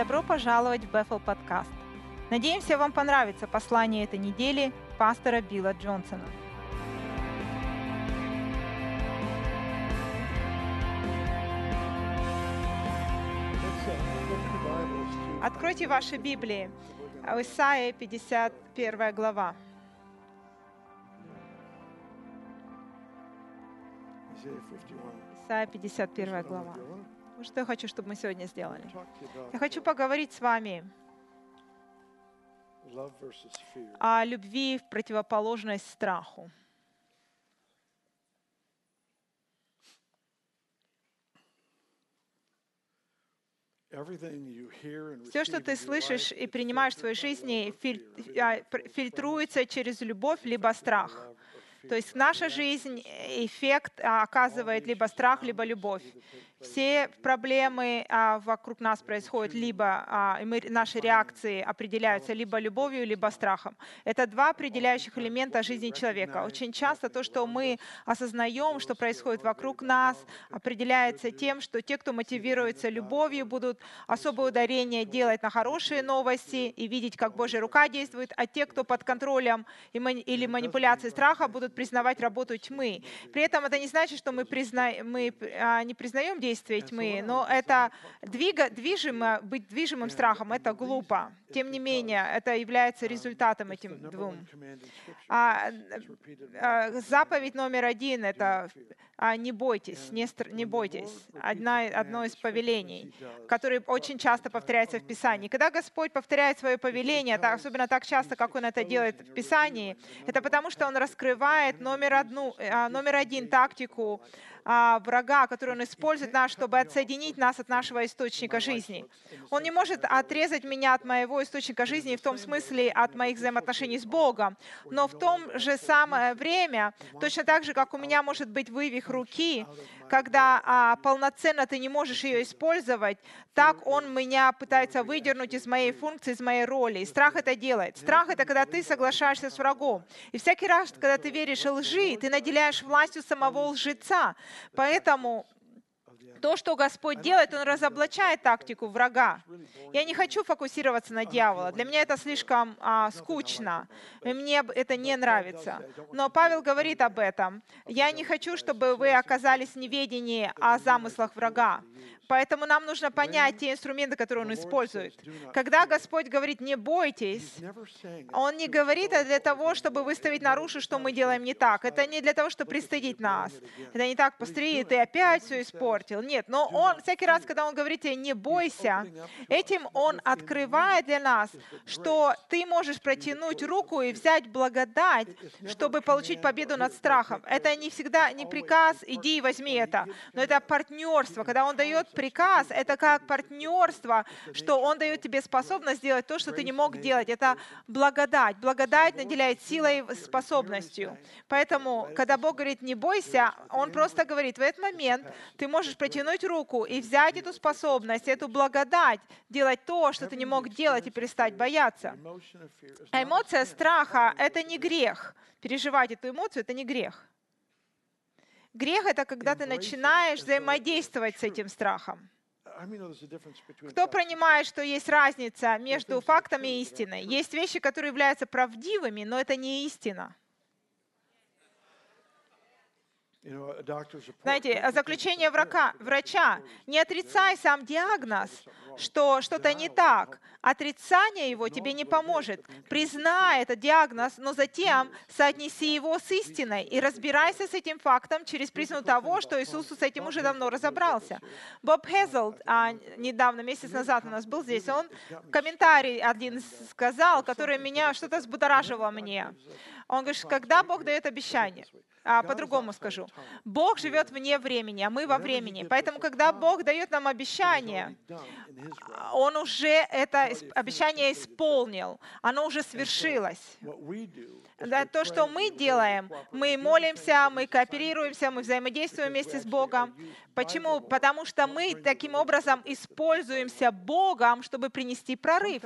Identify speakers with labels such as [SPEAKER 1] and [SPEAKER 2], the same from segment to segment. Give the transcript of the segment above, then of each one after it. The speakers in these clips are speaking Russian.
[SPEAKER 1] Добро пожаловать в Бефел подкаст. Надеемся, вам понравится послание этой недели пастора Билла Джонсона. Откройте ваши Библии. Исаия 51 глава. Исаия 51 глава. Что я хочу, чтобы мы сегодня сделали? Я хочу поговорить с вами о любви в противоположность страху. Все, что ты слышишь и принимаешь в своей жизни, фильтруется через любовь либо страх. То есть наша жизнь, эффект а, оказывает либо страх, либо любовь все проблемы а, вокруг нас происходят, либо а, мы, наши реакции определяются либо любовью, либо страхом. Это два определяющих элемента жизни человека. Очень часто то, что мы осознаем, что происходит вокруг нас, определяется тем, что те, кто мотивируется любовью, будут особое ударение делать на хорошие новости и видеть, как Божья рука действует, а те, кто под контролем или манипуляцией страха, будут признавать работу тьмы. При этом это не значит, что мы, призна... мы а, не признаем действия действия тьмы, но это двига, движимо, быть движимым страхом, это глупо. Тем не менее, это является результатом этим двум. А, а, заповедь номер один — это а, не бойтесь, не, не бойтесь. Одна, одно из повелений, которое очень часто повторяется в Писании. Когда Господь повторяет свое повеление, особенно так часто, как Он это делает в Писании, это потому, что Он раскрывает номер, одну, а, номер один тактику врага, который он использует нас, чтобы отсоединить нас от нашего источника жизни. Он не может отрезать меня от моего источника жизни в том смысле от моих взаимоотношений с Богом, но в том же самое время, точно так же, как у меня может быть вывих руки, когда а, полноценно ты не можешь ее использовать, так он меня пытается выдернуть из моей функции, из моей роли. И страх это делает. Страх это когда ты соглашаешься с врагом. И всякий раз, когда ты веришь лжи, ты наделяешь властью самого лжеца. Поэтому то, что Господь делает, Он разоблачает тактику врага. Я не хочу фокусироваться на дьявола. Для меня это слишком а, скучно. Мне это не нравится. Но Павел говорит об этом. Я не хочу, чтобы вы оказались в неведении о замыслах врага. Поэтому нам нужно понять те инструменты, которые Он использует. Когда Господь говорит «не бойтесь», Он не говорит это для того, чтобы выставить наружу, что мы делаем не так. Это не для того, чтобы пристыдить нас. Это не так, посмотри, ты опять все испортил. Нет, но Он всякий раз, когда Он говорит тебе «не бойся», этим Он открывает для нас, что ты можешь протянуть руку и взять благодать, чтобы получить победу над страхом. Это не всегда не приказ «иди и возьми это», но это партнерство, когда Он дает приказ — это как партнерство, что Он дает тебе способность сделать то, что ты не мог делать. Это благодать. Благодать наделяет силой способностью. Поэтому, когда Бог говорит «не бойся», Он просто говорит, в этот момент ты можешь протянуть руку и взять эту способность, эту благодать, делать то, что ты не мог делать и перестать бояться. А эмоция страха — это не грех. Переживать эту эмоцию — это не грех. Грех — это когда ты начинаешь взаимодействовать с этим страхом. Кто понимает, что есть разница между фактами и истиной? Есть вещи, которые являются правдивыми, но это не истина. Знаете, заключение врага, врача, не отрицай сам диагноз, что что-то не так. Отрицание его тебе не поможет. Признай этот диагноз, но затем соотнеси его с истиной и разбирайся с этим фактом через призму того, что Иисус с этим уже давно разобрался. Боб Хезелд а, недавно, месяц назад у нас был здесь, он комментарий один сказал, который меня что-то взбудоражило мне. Он говорит, когда Бог дает обещание, а, по-другому скажу. Бог живет вне времени, а мы во времени. Поэтому, когда Бог дает нам обещание, Он уже это обещание исполнил. Оно уже свершилось. Да, то, что мы делаем, мы молимся, мы кооперируемся, мы взаимодействуем вместе с Богом. Почему? Потому что мы таким образом используемся Богом, чтобы принести прорыв.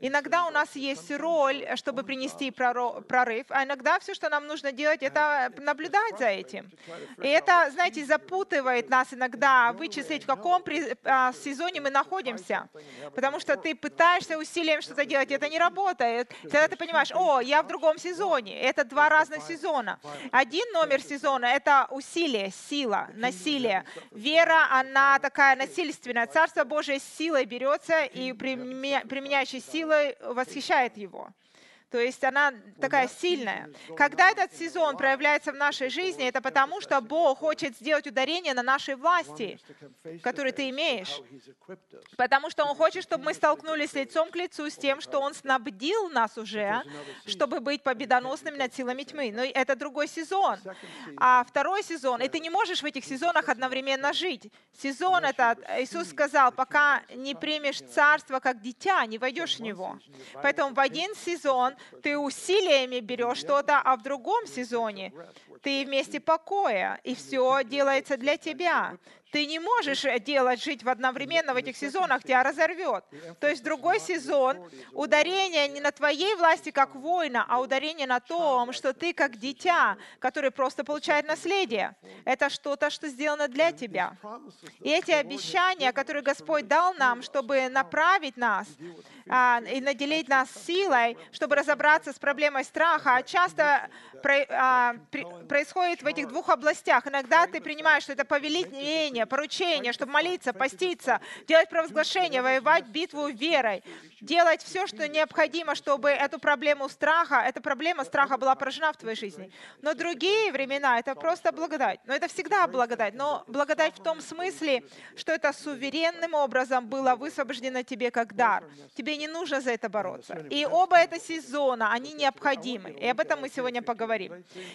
[SPEAKER 1] Иногда у нас есть роль, чтобы принести прорыв, а иногда все, что нам нужно делать, это наблюдать за этим. И это, знаете, запутывает нас иногда вычислить, в каком а, сезоне мы находимся. Потому что ты пытаешься усилием что-то делать, это не работает. Тогда ты понимаешь, о, я в другом сезоне. Это два разных сезона. Один номер сезона — это усилие, сила, насилие. Вера, она такая насильственная. Царство Божие силой берется, и применя- применяющий силой восхищает его. То есть она такая сильная. Когда этот сезон проявляется в нашей жизни, это потому, что Бог хочет сделать ударение на нашей власти, которую ты имеешь. Потому что Он хочет, чтобы мы столкнулись лицом к лицу с тем, что Он снабдил нас уже, чтобы быть победоносными над силами тьмы. Но это другой сезон. А второй сезон, и ты не можешь в этих сезонах одновременно жить. Сезон этот, Иисус сказал, пока не примешь царство как дитя, не войдешь в него. Поэтому в один сезон ты усилиями берешь что-то, а в другом сезоне ты вместе покоя, и все делается для тебя. Ты не можешь делать, жить в одновременно в этих сезонах, тебя разорвет. То есть другой сезон, ударение не на твоей власти как воина, а ударение на том, что ты как дитя, который просто получает наследие. Это что-то, что сделано для тебя. И эти обещания, которые Господь дал нам, чтобы направить нас а, и наделить нас силой, чтобы разобраться с проблемой страха, часто а, при- происходит в этих двух областях. Иногда ты принимаешь, что это повеление, поручение, чтобы молиться, поститься, делать провозглашение, воевать битву верой, делать все, что необходимо, чтобы эту проблему страха, эта проблема страха была поражена в твоей жизни. Но другие времена — это просто благодать. Но это всегда благодать. Но благодать в том смысле, что это суверенным образом было высвобождено тебе как дар. Тебе не нужно за это бороться. И оба это сезона, они необходимы. И об этом мы сегодня поговорим.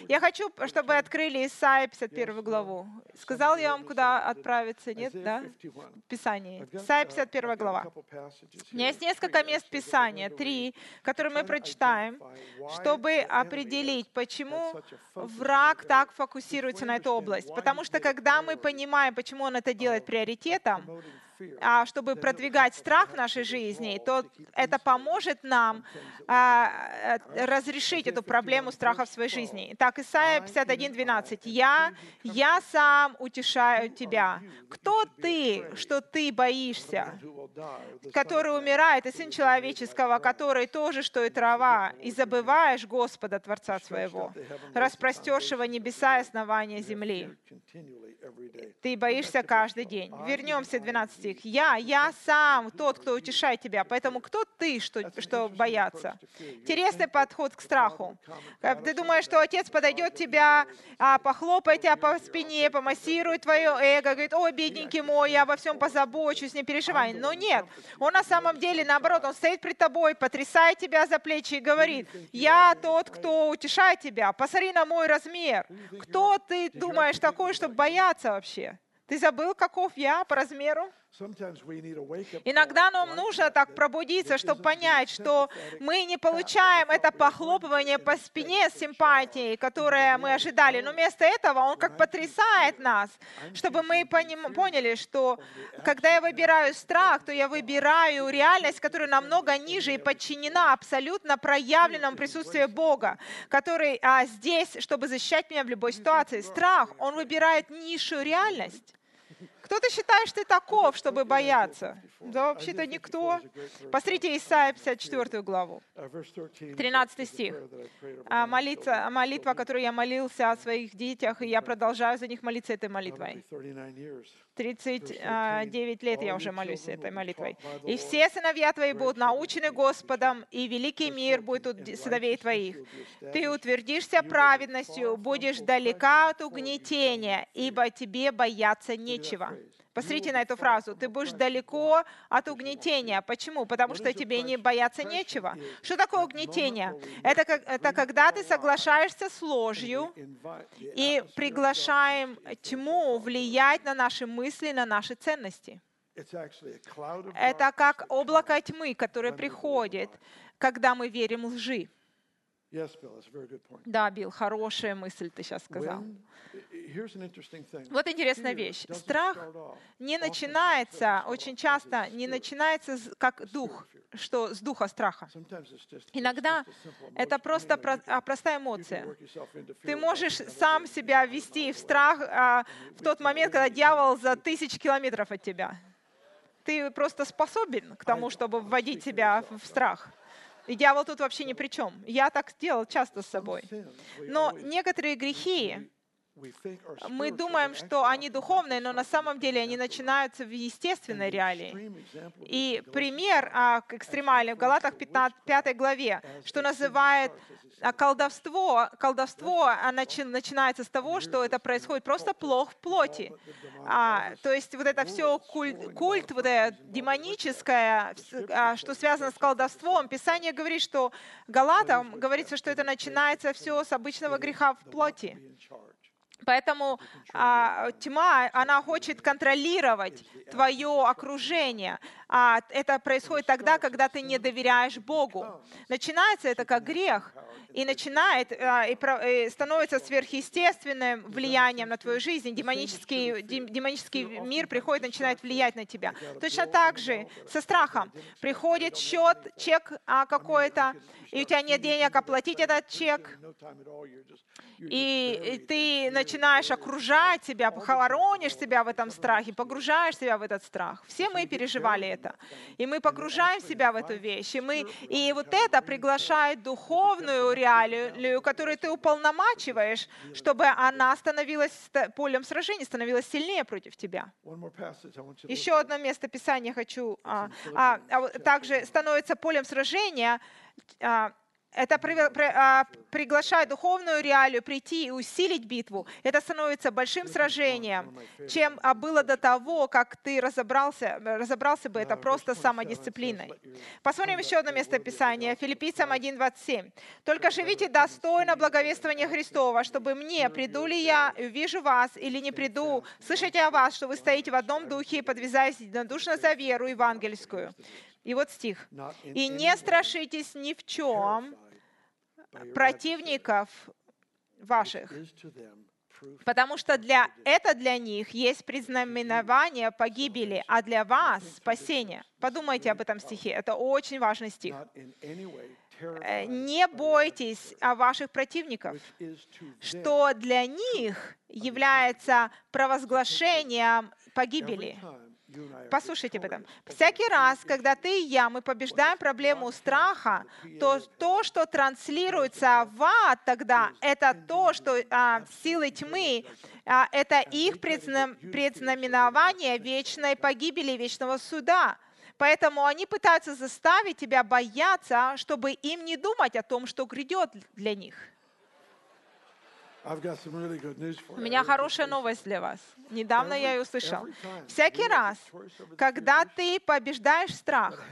[SPEAKER 1] Я хочу, чтобы вы открыли Исаия 51 главу. Сказал я вам, куда отправиться, нет, да? В Писании. Исаия 51 глава. У меня есть несколько мест Писания, три, которые мы прочитаем, чтобы определить, почему враг так фокусируется на эту область. Потому что когда мы понимаем, почему он это делает приоритетом, а, чтобы продвигать страх в нашей жизни, то это поможет нам а, э, разрешить эту проблему страха в своей жизни. Итак, Исайя 51, 12. «Я, я сам утешаю тебя. Кто ты, что ты боишься, который умирает, и Сын Человеческого, который тоже, что и трава, и забываешь Господа, Творца своего, распростершего небеса и основания земли. Ты боишься каждый день». Вернемся, 12 стих. «Я, я сам тот, кто утешает тебя, поэтому кто ты, что, что бояться?» Интересный подход к страху. Э, Ты думаешь, что отец подойдет тебя, а, похлопает тебя по спине, помассирует твое эго, говорит, ой, бедненький мой, я во всем позабочусь, не переживай. Но нет, он на самом деле, наоборот, он стоит пред тобой, потрясает тебя за плечи и говорит, я тот, кто утешает тебя, посмотри на мой размер. Кто ты думаешь такой, чтобы бояться вообще? Ты забыл, каков я по размеру? Иногда нам нужно так пробудиться, чтобы понять, что мы не получаем это похлопывание по спине с симпатией, которое мы ожидали. Но вместо этого он как потрясает нас, чтобы мы поняли, что когда я выбираю страх, то я выбираю реальность, которая намного ниже и подчинена абсолютно проявленному присутствию Бога, который а, здесь, чтобы защищать меня в любой ситуации. Страх, он выбирает низшую реальность. Кто-то считает, что ты таков, чтобы бояться. Да вообще-то никто. Посмотрите Исайя 54 главу. 13 стих. А, молиться, молитва, которую я молился о своих детях, и я продолжаю за них молиться этой молитвой. 39 лет я уже молюсь этой молитвой. «И все сыновья твои будут научены Господом, и великий мир будет у сыновей твоих. Ты утвердишься праведностью, будешь далека от угнетения, ибо тебе бояться нечего». Посмотрите на эту фразу. Ты будешь далеко от угнетения. Почему? Потому что тебе не бояться нечего. Что такое угнетение? Это, как, это когда ты соглашаешься с ложью и приглашаем тьму влиять на наши мысли, на наши ценности. Это как облако тьмы, которое приходит, когда мы верим лжи. Да, Билл, хорошая мысль ты сейчас сказал. Вот интересная вещь. Страх не начинается, очень часто не начинается как дух, что с духа страха. Иногда это просто а, простая эмоция. Ты можешь сам себя ввести в страх а, в тот момент, когда дьявол за тысячи километров от тебя. Ты просто способен к тому, чтобы вводить себя в страх. И дьявол тут вообще ни при чем. Я так делал часто с собой. Но некоторые грехи, мы думаем, что они духовные, но на самом деле они начинаются в естественной реалии. И пример а, экстремальный в Галатах 15, 5 главе, что называет а, колдовство. Колдовство а, начи- начинается с того, что это происходит просто плохо в плоти. А, то есть вот это все культ, культ вот это демоническое, что связано с колдовством. Писание говорит, что Галатам говорится, что это начинается все с обычного греха в плоти. Поэтому а, тьма, она хочет контролировать твое окружение. А это происходит тогда, когда ты не доверяешь Богу. Начинается это как грех, и начинает, а, и, про- и становится сверхъестественным влиянием на твою жизнь. Демонический, дем- демонический мир приходит начинает влиять на тебя. Точно так же со страхом. Приходит счет, чек а, какой-то, и у тебя нет денег оплатить этот чек, и ты начинаешь окружать себя, хоронишь себя в этом страхе, погружаешь себя в этот страх. Все мы переживали это. И мы погружаем себя в эту вещь. И, мы, и вот это приглашает духовную реалию, которую ты уполномачиваешь, чтобы она становилась ста- полем сражений, становилась сильнее против тебя. Еще одно место Писания хочу. а, а, а также становится полем сражения. А, это а, приглашает духовную реалию прийти и усилить битву. Это становится большим сражением, чем а, было до того, как ты разобрался, разобрался бы это просто самодисциплиной. Посмотрим еще одно место Писания, Филиппийцам 1.27. «Только живите достойно благовествования Христова, чтобы мне, приду ли я увижу вас, или не приду, слышите о вас, что вы стоите в одном духе и подвязаясь единодушно за веру евангельскую». И вот стих. «И не страшитесь ни в чем противников ваших, потому что для, это для них есть предзнаменование погибели, а для вас спасение». Подумайте об этом стихе, это очень важный стих. Э, «Не бойтесь о ваших противников, что для них является провозглашением погибели». Послушайте об этом. Всякий раз, когда ты и я, мы побеждаем проблему страха, то то, что транслируется в ад тогда, это то, что а, силы тьмы, а, это их предзна- предзнаменование вечной погибели, вечного суда. Поэтому они пытаются заставить тебя бояться, чтобы им не думать о том, что грядет для них. У меня хорошая новость для вас. Недавно я ее услышал. Всякий раз, когда ты побеждаешь страх,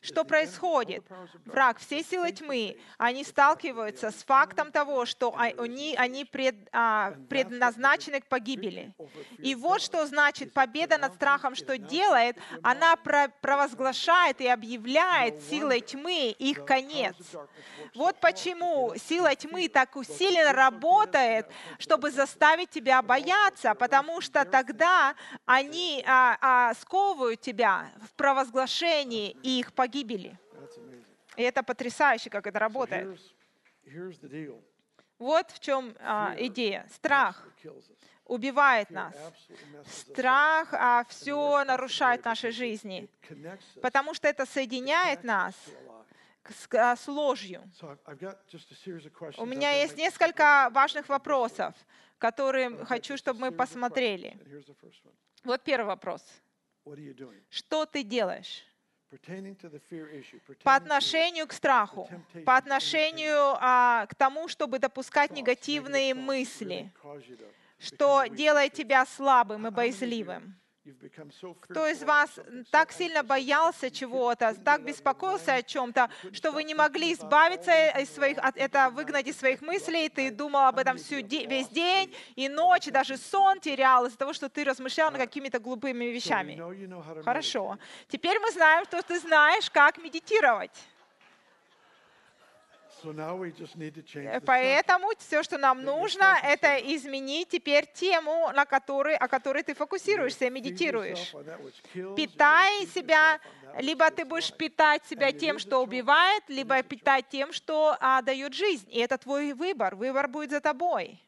[SPEAKER 1] что происходит? Враг, все силы тьмы, они сталкиваются с фактом того, что они, они пред- а, предназначены к погибели. И вот что значит победа над страхом, что делает, она про- провозглашает и объявляет силой тьмы их конец. Вот почему сила тьмы так усиленно работает, чтобы заставить тебя бояться, потому что тогда они а, а, сковывают тебя в провозглашении их погибели. И это потрясающе, как это работает. Вот в чем а, идея. Страх убивает нас. Страх а, все нарушает наши жизни, потому что это соединяет нас с, а, с ложью. У меня есть несколько важных вопросов, которые хочу, чтобы мы посмотрели. Вот первый вопрос. Что ты делаешь? По отношению к страху, по отношению а, к тому, чтобы допускать негативные мысли, что делает тебя слабым и боязливым? Кто из вас так сильно боялся чего-то, так беспокоился о чем-то, что вы не могли избавиться из своих, от, это выгнать из своих мыслей, ты думал об этом всю, де- весь день и ночь, и даже сон терял из-за того, что ты размышлял над какими-то глупыми вещами? Хорошо. Теперь мы знаем, что ты знаешь, как медитировать. Поэтому все, что нам нужно, это изменить теперь тему, на которой, о которой ты фокусируешься, и медитируешь. Питай себя, либо ты будешь питать себя тем, что убивает, либо питать тем, что а, дает жизнь. И это твой выбор. Выбор будет за тобой.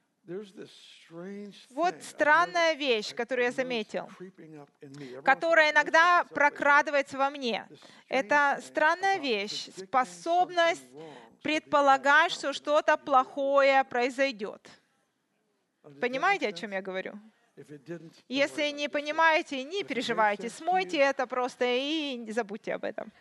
[SPEAKER 1] Вот странная вещь, которую я заметил, которая иногда прокрадывается во мне. Это странная вещь, способность предполагать, что что-то плохое произойдет. Понимаете, о чем я говорю? Если не понимаете, не переживайте, смойте это просто и забудьте об этом.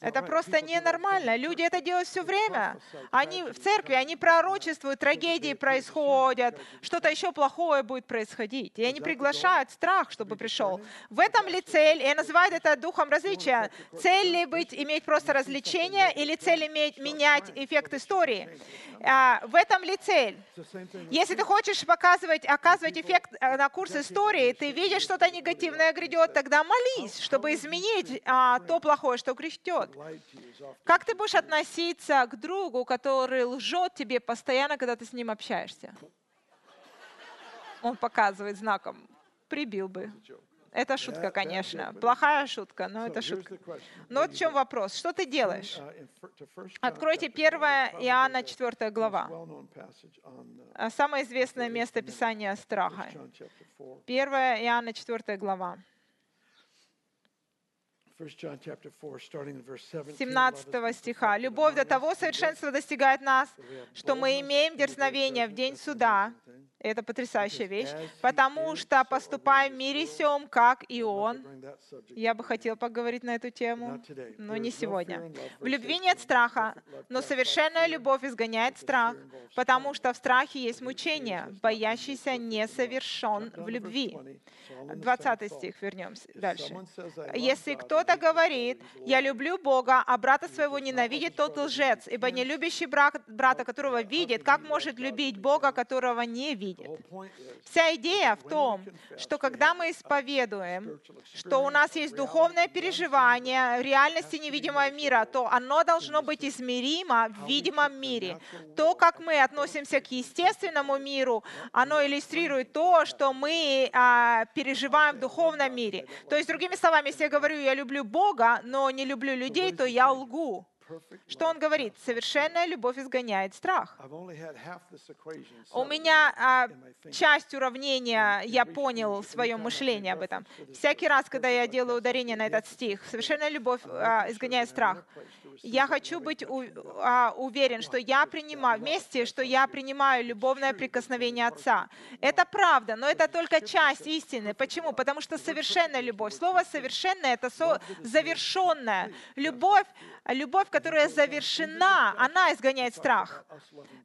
[SPEAKER 1] Это просто ненормально. Люди это делают все время. Они в церкви, они пророчествуют, трагедии происходят, что-то еще плохое будет происходить. И они приглашают страх, чтобы пришел. В этом ли цель? Я называю это духом различия. Цель ли быть, иметь просто развлечение или цель иметь, менять эффект истории? А, В этом ли цель? Если ты хочешь показывать, оказывать эффект э, на курс истории, ты видишь что-то негативное грядет, тогда молись, чтобы изменить а, то плохое, что
[SPEAKER 2] often
[SPEAKER 1] Как ты будешь относиться к другу, который лжет тебе постоянно, когда ты с ним общаешься? Он показывает знаком. Прибил бы. Это шутка, конечно. Плохая шутка, но это шутка. Но вот в чем вопрос. Что ты делаешь?
[SPEAKER 2] Uh,
[SPEAKER 1] Откройте
[SPEAKER 2] chapter
[SPEAKER 1] 1
[SPEAKER 2] four, probably
[SPEAKER 1] Иоанна,
[SPEAKER 2] the
[SPEAKER 1] 4
[SPEAKER 2] most
[SPEAKER 1] глава. Самое известное место Писания страха.
[SPEAKER 2] 1 John chapter 4.
[SPEAKER 1] 1 Иоанна, 4 глава.
[SPEAKER 2] 17.
[SPEAKER 1] 17 стиха. «Любовь до того совершенства достигает нас, что мы имеем дерзновение в день суда». Это потрясающая вещь. «Потому что поступаем в мире сем, как и Он». Я бы хотел поговорить на эту тему, но не сегодня. В любви нет страха, но совершенная любовь изгоняет страх, потому что в страхе есть мучение. Боящийся не совершен в любви. 20 стих, вернемся дальше. Если кто-то говорит, «Я люблю Бога, а брата своего ненавидит, тот лжец, ибо не любящий брат, брата, которого видит, как может любить Бога, которого не видит?» Вся идея в том, что когда мы исповедуем, что у нас есть духовное переживание реальности невидимого мира, то оно должно быть измеримо в видимом мире. То, как мы относимся к естественному миру, оно иллюстрирует то, что мы а, переживаем в духовном мире. То есть, другими словами, если я говорю, я люблю Бога, но не люблю людей, то я лгу. Что он говорит? Совершенная любовь изгоняет страх. У меня а, часть уравнения, я понял в своем мышлении об этом. Всякий раз, когда я делаю ударение на этот стих, совершенная любовь а, изгоняет страх. Я хочу быть у- а, уверен, что я принимаю вместе, что я принимаю любовное прикосновение Отца. Это правда, но это только часть истины. Почему? Потому что совершенная любовь. Слово совершенная это со- завершенная. Любовь, любовь, которая завершена, она изгоняет страх.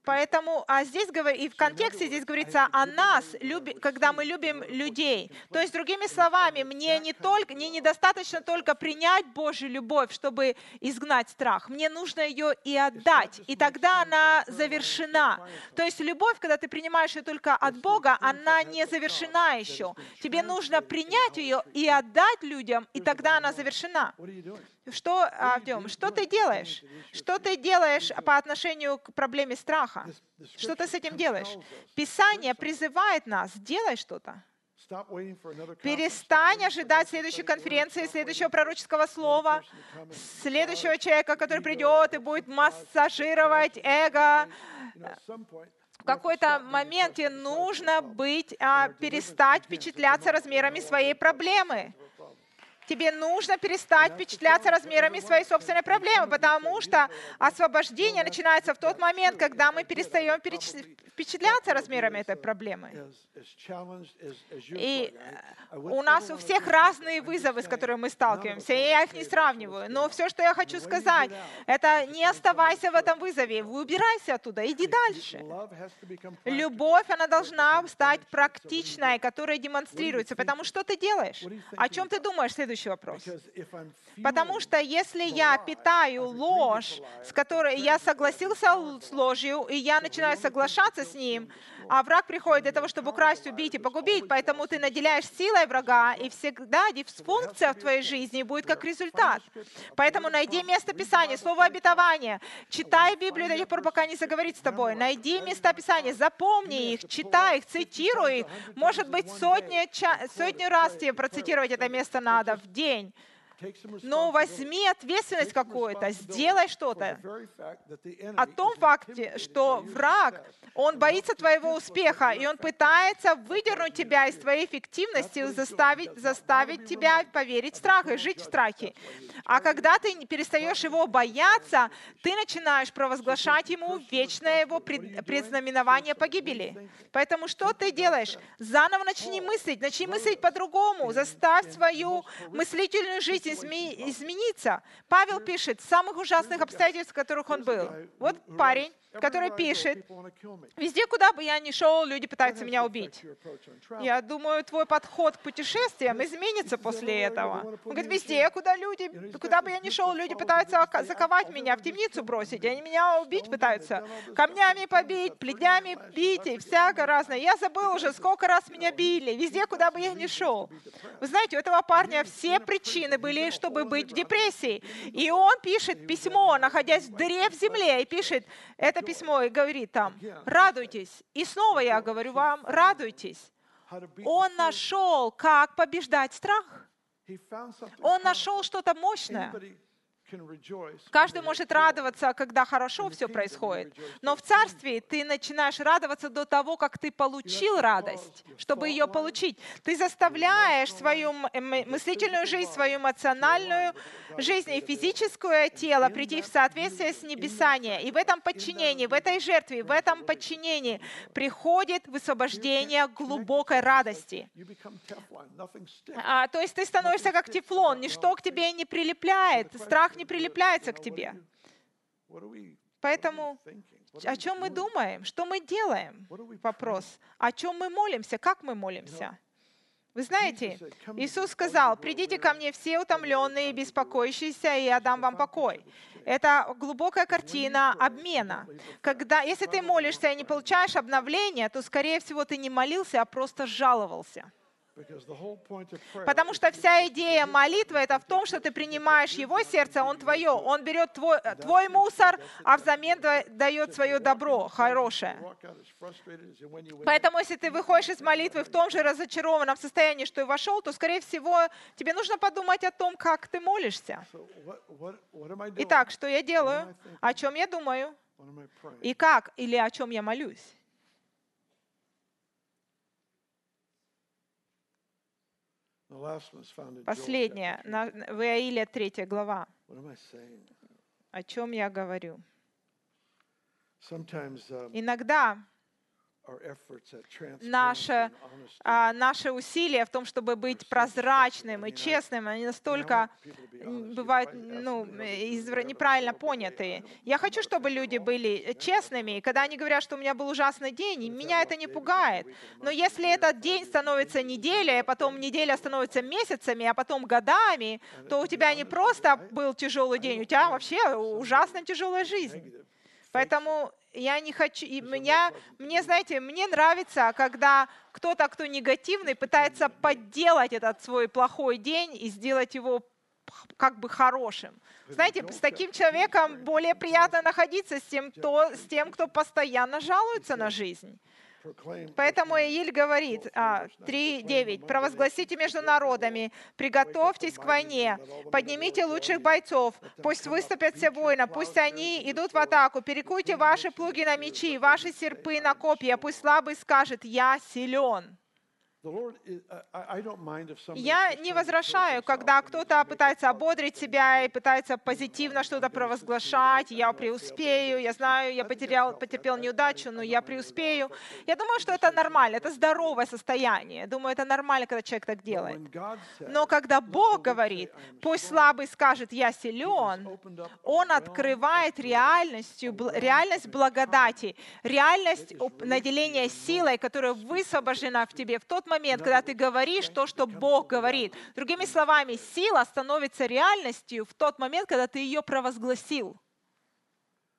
[SPEAKER 1] Поэтому а здесь и в контексте здесь говорится о нас, люби- когда мы любим людей. То есть, другими словами, мне не только, мне недостаточно только принять Божью любовь, чтобы изгнать страх. Мне нужно ее и отдать, и тогда она завершена. То есть любовь, когда ты принимаешь ее только от Бога, она не завершена еще. Тебе нужно принять ее и отдать людям, и тогда она завершена. Что, Артем, что ты делаешь? Что ты делаешь по отношению к проблеме страха? Что ты с этим делаешь? Писание призывает нас, делай что-то. Перестань ожидать следующей конференции, следующего пророческого слова, следующего человека, который придет и будет массажировать эго. В какой-то момент тебе нужно быть, а, перестать впечатляться размерами своей проблемы. Тебе нужно перестать впечатляться размерами своей собственной проблемы, потому что освобождение начинается в тот момент, когда мы перестаем впечатляться размерами этой проблемы. И э, у нас у всех разные вызовы, с которыми мы сталкиваемся, и я их не сравниваю. Но все, что я хочу сказать, это не оставайся в этом вызове, убирайся оттуда, иди дальше. Любовь, она должна стать практичной, которая демонстрируется. Потому что ты делаешь? О чем ты думаешь? Следующий вопрос. Потому что если я питаю ложь, с которой я согласился с ложью, и я начинаю соглашаться с ним, А враг приходит для того, чтобы украсть, убить и погубить. Поэтому ты наделяешь силой врага, и всегда дисфункция в твоей жизни будет как результат. Поэтому найди место Писания, слово обетования. Читай Библию до тех пор, пока не заговорит с тобой. Найди места Писания, запомни их, читай их, цитируй их. Может быть, сотни, сотню раз тебе процитировать это место надо в день. Но возьми ответственность какую-то, сделай что-то. О том факте, что враг, он боится твоего успеха, и он пытается выдернуть тебя из твоей эффективности, и заставить, заставить тебя поверить в страх и жить в страхе. А когда ты перестаешь его бояться, ты начинаешь провозглашать ему вечное его пред- предзнаменование погибели. Поэтому что ты делаешь? Заново начни мыслить, начни мыслить по-другому, заставь свою мыслительную жизнь изме- измениться. Павел пишет, в самых ужасных обстоятельств, в которых он был. Вот парень, который пишет, везде, куда бы я ни шел, люди пытаются меня убить. Я думаю, твой подход к путешествиям изменится после этого. Он говорит, везде, куда люди, куда бы я ни шел, люди пытаются заковать меня, в темницу бросить. Они меня убить пытаются. Камнями побить, плетнями бить и всякое разное. Я забыл уже, сколько раз меня били. Везде, куда бы я ни шел. Вы знаете, у этого парня все причины были, чтобы быть в депрессии. И он пишет письмо, находясь в дыре в земле, и пишет это письмо и говорит там, радуйтесь. И снова я говорю вам, радуйтесь. Он нашел, как побеждать страх. Он нашел что-то мощное. Каждый может радоваться, когда хорошо все происходит. Но в царстве ты начинаешь радоваться до того, как ты получил радость, чтобы ее получить. Ты заставляешь свою мыслительную жизнь, свою эмоциональную жизнь и физическое тело прийти в соответствие с небесами. И в этом подчинении, в этой жертве, в этом подчинении приходит высвобождение глубокой радости. А, то есть ты становишься как тефлон, ничто к тебе не прилепляет, страх не прилепляется к тебе. Поэтому о чем мы думаем, что мы делаем? Вопрос. О чем мы молимся, как мы молимся? Вы знаете, Иисус сказал, «Придите ко мне все утомленные и беспокоящиеся, и я дам вам покой». Это глубокая картина обмена. Когда, если ты молишься и не получаешь обновления, то, скорее всего, ты не молился, а просто жаловался. Потому что вся идея молитвы это в том, что ты принимаешь его сердце, он твое. Он берет твой, твой мусор, а взамен да- дает свое добро, хорошее. Поэтому, если ты выходишь из молитвы в том же разочарованном состоянии, что и вошел, то, скорее всего, тебе нужно подумать о том, как ты молишься. Итак, что я делаю? О чем я думаю? И как? Или о чем я молюсь? Последнее, на- в Иаиле 3 глава. О чем я говорю? Иногда наше, а, наши усилия в том, чтобы быть прозрачным и честным, они настолько бывают ну, неправильно понятые. Я хочу, чтобы люди были честными, и когда они говорят, что у меня был ужасный день, меня это не пугает. Но если этот день становится неделей, а потом неделя становится месяцами, а потом годами, то у тебя не просто был тяжелый день, у тебя вообще ужасно тяжелая жизнь. Поэтому я не хочу, и меня, мне, знаете, мне нравится, когда кто-то, кто негативный, пытается подделать этот свой плохой день и сделать его как бы хорошим. Знаете, с таким человеком более приятно находиться, с тем, кто, с тем, кто постоянно жалуется на жизнь. Поэтому Ииль говорит, а, 3.9, «Провозгласите между народами, приготовьтесь к войне, поднимите лучших бойцов, пусть выступят все воины, пусть они идут в атаку, перекуйте ваши плуги на мечи, ваши серпы на копья, пусть слабый скажет, я силен». Я не возражаю, когда кто-то пытается ободрить себя и пытается позитивно что-то провозглашать. Я преуспею, я знаю, я потерял, потерпел неудачу, но я преуспею. Я думаю, что это нормально, это здоровое состояние. Думаю, это нормально, когда человек так делает. Но когда Бог говорит, пусть слабый скажет, я силен, Он открывает реальностью, реальность благодати, реальность наделения силой, которая высвобождена в тебе в тот момент, когда ты говоришь то, что Бог говорит. Другими словами, сила становится реальностью в тот момент, когда ты ее провозгласил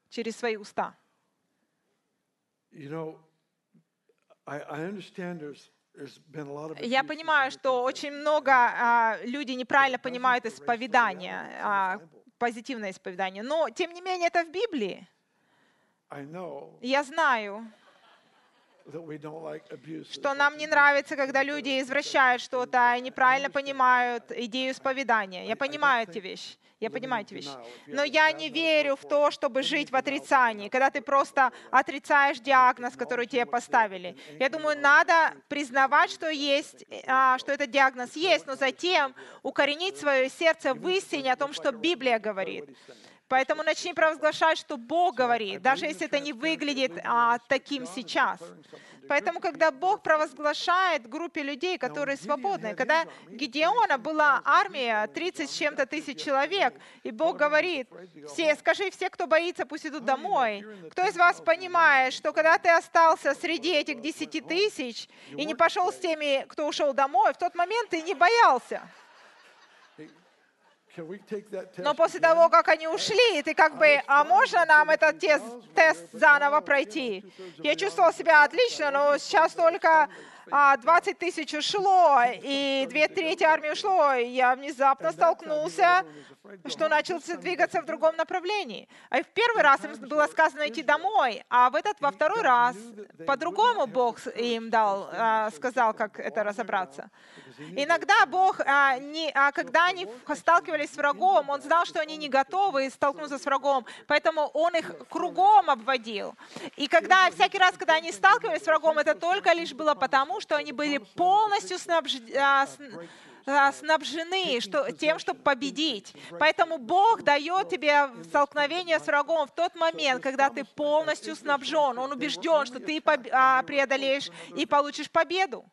[SPEAKER 1] через свои уста.
[SPEAKER 2] You know, I, I understand there's, there's been a lot of
[SPEAKER 1] Я понимаю, что очень много а, люди неправильно понимают исповедание, а, позитивное исповедание. Но, тем не менее, это в Библии. Я знаю, что нам не нравится, когда люди извращают что-то и неправильно понимают идею исповедания. Я понимаю эти вещи. Я понимаю эти вещи. Но я не верю в то, чтобы жить в отрицании, когда ты просто отрицаешь диагноз, который тебе поставили. Я думаю, надо признавать, что есть, а, что этот диагноз есть, но затем укоренить свое сердце в истине о том, что Библия говорит. Поэтому начни провозглашать, что Бог говорит, даже если это не выглядит а, таким сейчас. Поэтому, когда Бог провозглашает группе людей, которые свободны, когда Гедеона была армия 30 с чем-то тысяч человек, и Бог говорит, все, скажи, все, кто боится, пусть идут домой. Кто из вас понимает, что когда ты остался среди этих 10 тысяч и не пошел с теми, кто ушел домой, в тот момент ты не боялся. Но после того, как они ушли, ты как бы, а можно нам этот тест, тест заново пройти? Я чувствовал себя отлично, но сейчас только 20 тысяч ушло, и две трети армии ушло, и я внезапно столкнулся, что начал двигаться в другом направлении. А в первый раз им было сказано идти домой, а в этот, во второй раз, по-другому Бог им дал, а, сказал, как это разобраться. Иногда Бог, а, не, а когда они сталкивались с врагом, Он знал, что они не готовы столкнуться с врагом, поэтому Он их кругом обводил. И когда всякий раз, когда они сталкивались с врагом, это только лишь было потому, что они были полностью снабж- а, а, снабжены что, тем, чтобы победить. Поэтому Бог дает тебе столкновение с врагом в тот момент, когда ты полностью снабжен. Он убежден, что ты а, преодолеешь и получишь победу.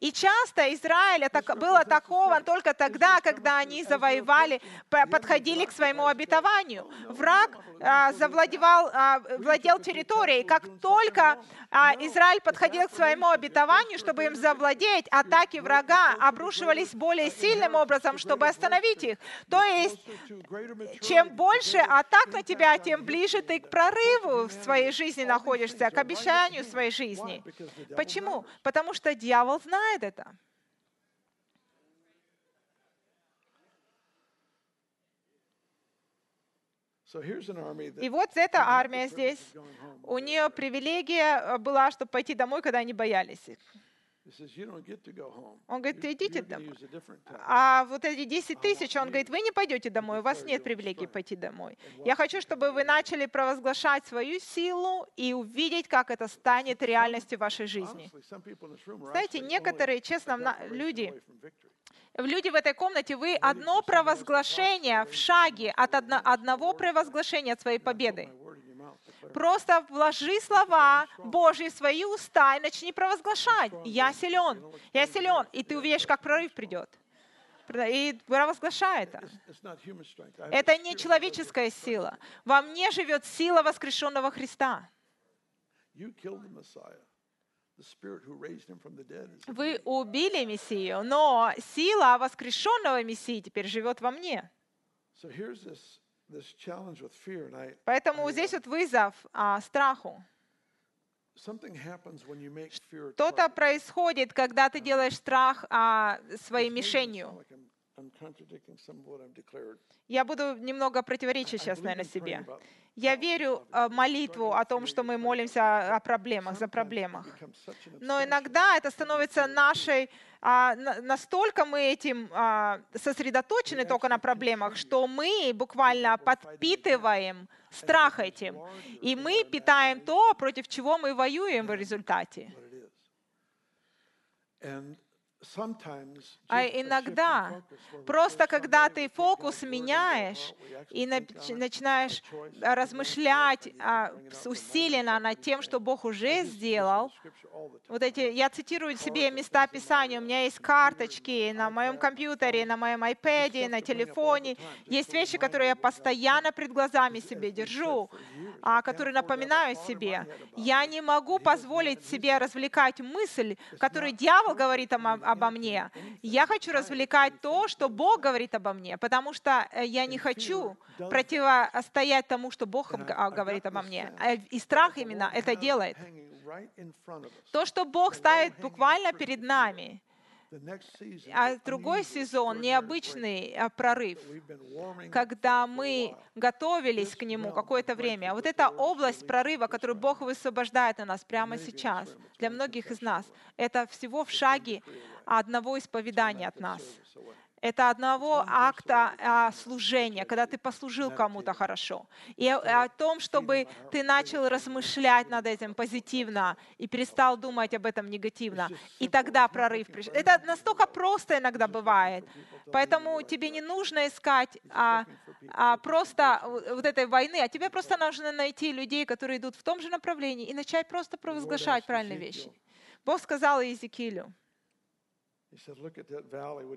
[SPEAKER 1] И часто Израиль атака- был атакован только тогда, когда они завоевали, подходили к своему обетованию. Враг а, завладевал, а, владел территорией. Как только а, Израиль подходил к своему обетованию, чтобы им завладеть, атаки врага обрушивались более сильным образом, чтобы остановить их. То есть, чем больше атак на тебя, тем ближе ты к прорыву в своей жизни находишься, к обещанию своей жизни. Почему? Потому что дьявол знает это.
[SPEAKER 2] Army that
[SPEAKER 1] И вот эта армия здесь, у нее привилегия э, была, чтобы пойти домой, когда они боялись. Он говорит, идите домой. А вот эти 10 тысяч, он говорит, вы не пойдете домой, у вас нет привилегии пойти домой. Я хочу, чтобы вы начали провозглашать свою силу и увидеть, как это станет реальностью вашей жизни. Знаете, некоторые, честно, люди. Люди в этой комнате, вы одно провозглашение в шаге от одно- одного провозглашения от своей победы. Просто вложи слова Божьи в свои уста и начни провозглашать. Я силен, я силен. И ты увидишь, как прорыв придет. И провозглашай это. Это не человеческая сила. Во мне живет сила воскрешенного Христа. Вы убили Мессию, но сила воскрешенного Мессии теперь живет во мне. Поэтому здесь вот вызов а, страху. Что-то происходит, когда ты делаешь страх а, своей мишенью. Я буду немного противоречить сейчас, наверное, себе. Я верю а, в молитву о том, что мы молимся о проблемах, за проблемах. Но иногда это становится нашей, а, на- настолько мы этим а, сосредоточены только на проблемах, что мы буквально подпитываем страх этим. И мы питаем то, против чего мы воюем в результате.
[SPEAKER 2] And
[SPEAKER 1] А иногда, просто когда ты фокус меняешь и начинаешь размышлять а, усиленно над тем, что. Бог уже сделал. Вот эти, я цитирую себе места Писания. У меня есть карточки на моем компьютере, на моем iPad, на телефоне. Есть вещи, которые я постоянно пред глазами себе держу, а, которые напоминаю себе. Я не могу позволить себе развлекать мысль, которую дьявол говорит ом- обо мне. Я хочу развлекать то, что Бог говорит обо мне, потому что э, я не хочу противостоять тому, что Бог а, говорит обо мне. А, И страх именно это делает. То, что Бог ставит буквально перед нами. А другой сезон, необычный а, прорыв, когда мы готовились к нему какое-то время. Вот эта область прорыва, которую Бог высвобождает на нас прямо сейчас, для многих из нас, это всего в шаге одного исповедания от нас. Это одного акта а, служения, когда ты послужил кому-то хорошо. И о, том, чтобы ты начал размышлять над этим позитивно и перестал думать об этом негативно. И тогда прорыв пришел. Это настолько просто иногда бывает. Поэтому тебе не нужно искать а, а, просто вот этой войны, а тебе просто нужно найти людей, которые идут в том же направлении, и начать просто провозглашать правильные вещи. Бог сказал Иезекиилю,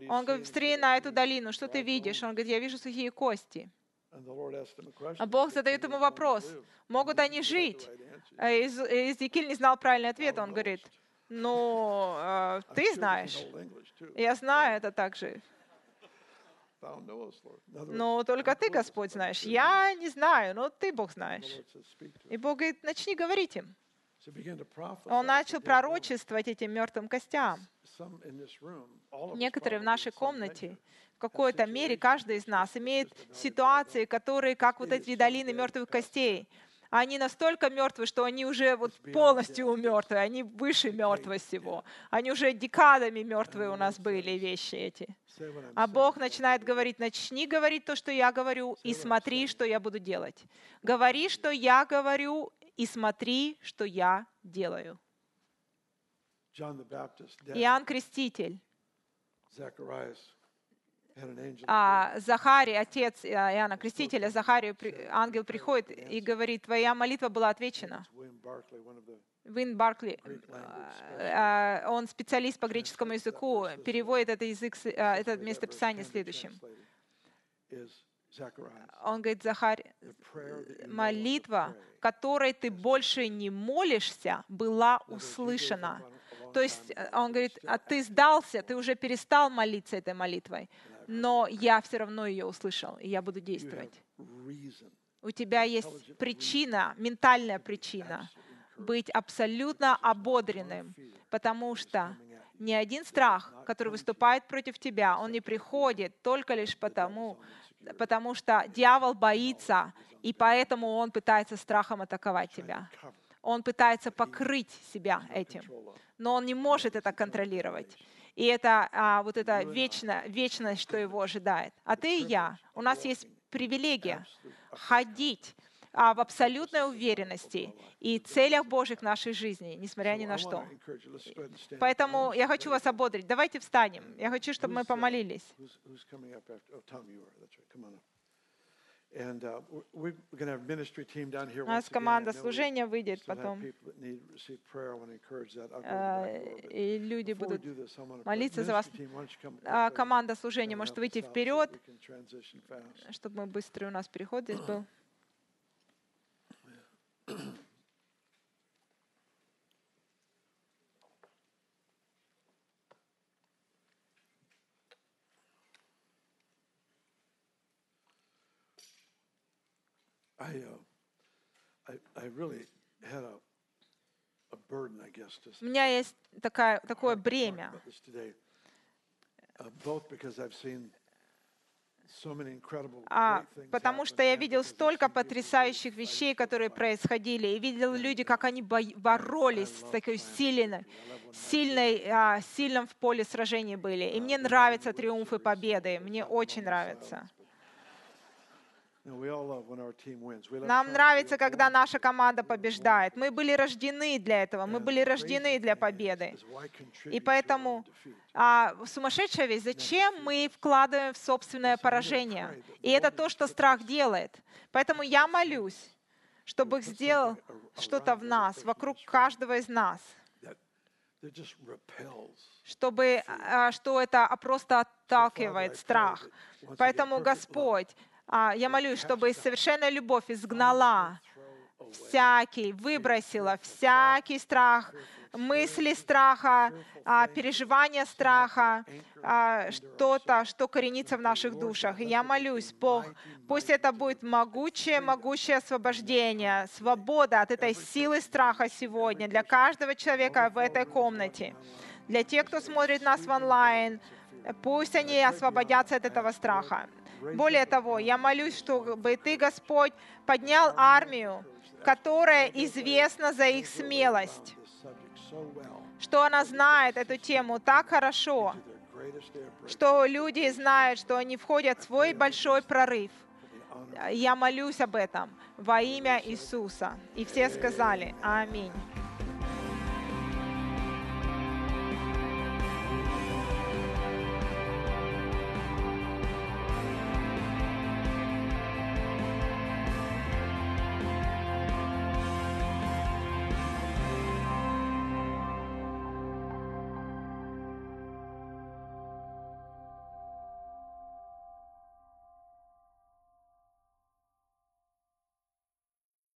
[SPEAKER 1] он
[SPEAKER 2] see?"
[SPEAKER 1] говорит,
[SPEAKER 2] And he
[SPEAKER 1] смотри
[SPEAKER 2] said,
[SPEAKER 1] на
[SPEAKER 2] "I
[SPEAKER 1] эту долину, что ты видишь?
[SPEAKER 2] bones."
[SPEAKER 1] Он говорит, я вижу сухие кости. А Бог задает
[SPEAKER 2] "Can
[SPEAKER 1] ему вопрос,
[SPEAKER 2] live?"
[SPEAKER 1] могут они жить? А Иезекииль не знал правильный ответ, он говорит, ну, э, ты знаешь. Я знаю это также. Но только ты, Господь, знаешь. Я не знаю, но ты, Бог, знаешь. И Бог говорит, начни говорить им. Он начал пророчествовать этим мертвым костям. Некоторые в нашей комнате, в какой-то мере, каждый из нас имеет ситуации, которые, как вот эти долины мертвых костей. Они настолько мертвы, что они уже вот полностью мертвы, они выше мертвы всего. Они уже декадами мертвые у нас были вещи эти. А. Бог начинает говорить, начни говорить то, что я говорю, и смотри, что я буду делать. Говори, что я говорю, и смотри, что я делаю. Иоанн Креститель, а, Захарий, отец а, Иоанна Крестителя, Захарию, ангел приходит и говорит, твоя молитва была отвечена. Вин Баркли, он специалист по греческому языку, переводит этот язык, это местописание следующим. Он говорит, Захарь, молитва, которой ты больше не молишься, была услышана. То есть э, он говорит, а ты сдался, ты уже перестал молиться этой молитвой, но я все равно ее услышал, и я буду действовать. У тебя есть причина, ментальная причина быть абсолютно ободренным, потому что ни один страх, который выступает против тебя, он не приходит только лишь потому, потому что дьявол боится, и поэтому он пытается страхом атаковать тебя. Он пытается покрыть себя этим, но он не может это контролировать. И это а, вот это вечно, вечность, что его ожидает. А ты и я, у нас есть привилегия ходить а, в абсолютной уверенности и целях Божьих в нашей жизни, несмотря ни на что. Поэтому я хочу вас ободрить. Давайте встанем. Я хочу, чтобы мы
[SPEAKER 2] uh,
[SPEAKER 1] помолились.
[SPEAKER 2] Oh, uh,
[SPEAKER 1] У нас команда служения выйдет потом, а, и люди будут молиться за вас. А? Команда служения может выйти вперед, чтобы мы быстрый у нас переход здесь был.
[SPEAKER 2] I, uh, I, I really had a, a burden, I guess, to
[SPEAKER 1] У меня есть такая, такое бремя.
[SPEAKER 2] Uh, both because I've seen
[SPEAKER 1] А, потому что я видел столько потрясающих вещей, которые происходили, и видел люди, как они бо- боролись с такой сильной, сильной, а, сильным в поле сражений были. И мне нравятся триумфы победы, мне очень нравится. Нам нравится, когда наша команда побеждает. Мы были рождены для этого, мы были рождены для победы. И поэтому а, сумасшедшая вещь, зачем мы вкладываем в собственное поражение? И это то, что страх делает. Поэтому я молюсь, чтобы сделал что-то в нас, вокруг каждого из нас, чтобы а, что это а, просто отталкивает страх. Поэтому, Господь, я молюсь, чтобы совершенная любовь изгнала всякий, выбросила всякий страх, мысли страха, а, переживания страха, а, что-то, что коренится в наших душах. И я молюсь, Бог, пусть это будет могучее, могучее освобождение, свобода от этой силы страха сегодня для каждого человека в этой комнате. Для тех, кто смотрит нас в онлайн, пусть они освободятся от этого страха. Более того, я молюсь, чтобы Ты, Господь, поднял армию, которая известна за их смелость, что она знает эту тему так хорошо, что люди знают, что они входят в свой большой прорыв. Я молюсь об этом во имя Иисуса. И все сказали Аминь.